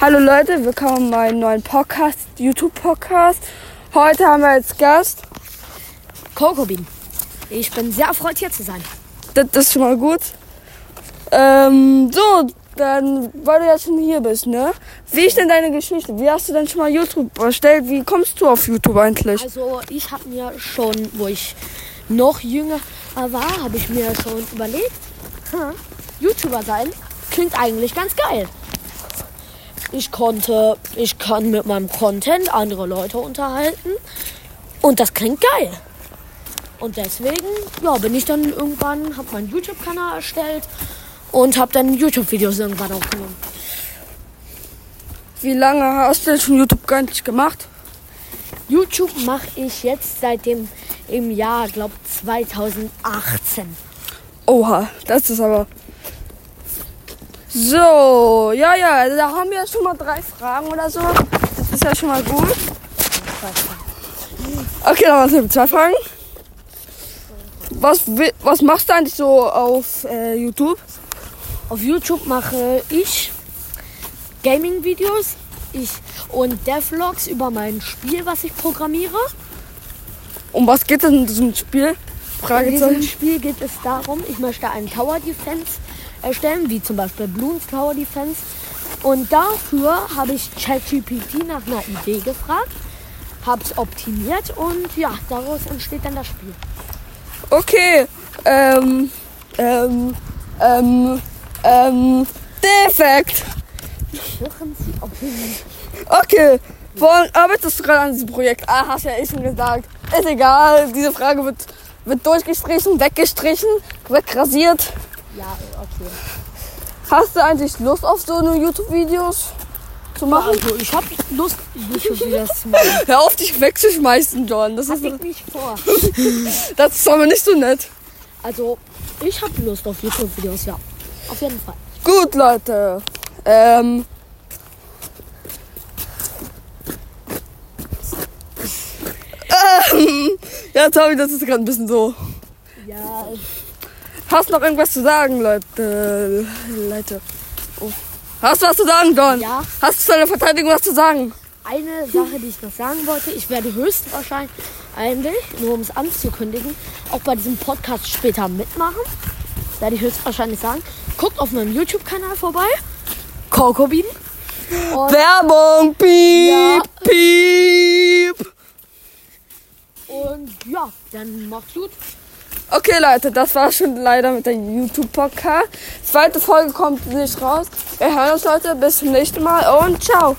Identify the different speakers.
Speaker 1: Hallo Leute, willkommen in meinem neuen Podcast, YouTube-Podcast. Heute haben wir als Gast,
Speaker 2: Kokobin. Ich bin sehr erfreut, hier zu sein.
Speaker 1: das ist schon mal gut. Ähm, so, dann, weil du ja schon hier bist, ne? Wie ist denn deine Geschichte? Wie hast du denn schon mal YouTube erstellt? Wie kommst du auf YouTube eigentlich?
Speaker 2: Also ich habe mir schon, wo ich noch jünger war, habe ich mir schon überlegt, hm, YouTuber sein klingt eigentlich ganz geil. Ich konnte, ich kann mit meinem Content andere Leute unterhalten und das klingt geil. Und deswegen, ja, bin ich dann irgendwann, habe meinen YouTube-Kanal erstellt und habe dann YouTube-Videos irgendwann aufgenommen.
Speaker 1: Wie lange hast du denn schon YouTube gar nicht gemacht?
Speaker 2: YouTube mache ich jetzt seit dem im Jahr, glaube 2018.
Speaker 1: Oha, das ist aber. So, ja, ja, da haben wir schon mal drei Fragen oder so. Das ist ja schon mal gut. Okay, dann machen wir zwei Fragen. Was, was machst du eigentlich so auf äh, YouTube?
Speaker 2: Auf YouTube mache ich Gaming-Videos ich und Devlogs über mein Spiel, was ich programmiere.
Speaker 1: Um was geht es in diesem Spiel?
Speaker 2: In diesem. Spiel geht es darum, ich möchte einen Tower Defense erstellen, wie zum Beispiel Bloons Tower Defense. Und dafür habe ich ChatGPT nach einer Idee gefragt, habe es optimiert und ja, daraus entsteht dann das Spiel.
Speaker 1: Okay, ähm, ähm, ähm, ähm, defekt. Okay, woran arbeitest du gerade an diesem Projekt? Ah, hast ja eh schon gesagt. Ist egal, diese Frage wird, wird durchgestrichen, weggestrichen, wegrasiert.
Speaker 2: Ja, okay.
Speaker 1: Hast du eigentlich Lust auf so eine YouTube-Videos zu machen?
Speaker 2: Also ich habe Lust, YouTube-Videos zu machen.
Speaker 1: Hör auf, dich wegzuschmeißen, John. Das ist,
Speaker 2: Hatte ich nicht vor.
Speaker 1: das ist aber nicht so nett.
Speaker 2: Also, ich habe Lust auf YouTube-Videos, ja. Auf jeden Fall.
Speaker 1: Gut, Leute. Ähm. Ähm, ja, Tommy, das ist gerade ein bisschen so.
Speaker 2: Ja,
Speaker 1: Hast du noch irgendwas zu sagen, Leute? Leute. Oh. Hast du was zu sagen, John?
Speaker 2: Ja.
Speaker 1: Hast du zu deiner Verteidigung was zu sagen?
Speaker 2: eine Sache, die ich noch sagen wollte. Ich werde höchstwahrscheinlich, eigentlich, nur um es anzukündigen, auch bei diesem Podcast später mitmachen. Das werde ich höchstwahrscheinlich sagen. Guckt auf meinem YouTube-Kanal vorbei. Kokobin. Und,
Speaker 1: Werbung! Piep!
Speaker 2: Ja.
Speaker 1: Piep!
Speaker 2: und ja, dann macht's gut.
Speaker 1: Okay, Leute, das war schon leider mit der YouTube-Podcast. Zweite Folge kommt nicht raus. Wir hören uns, Leute. Bis zum nächsten Mal und ciao.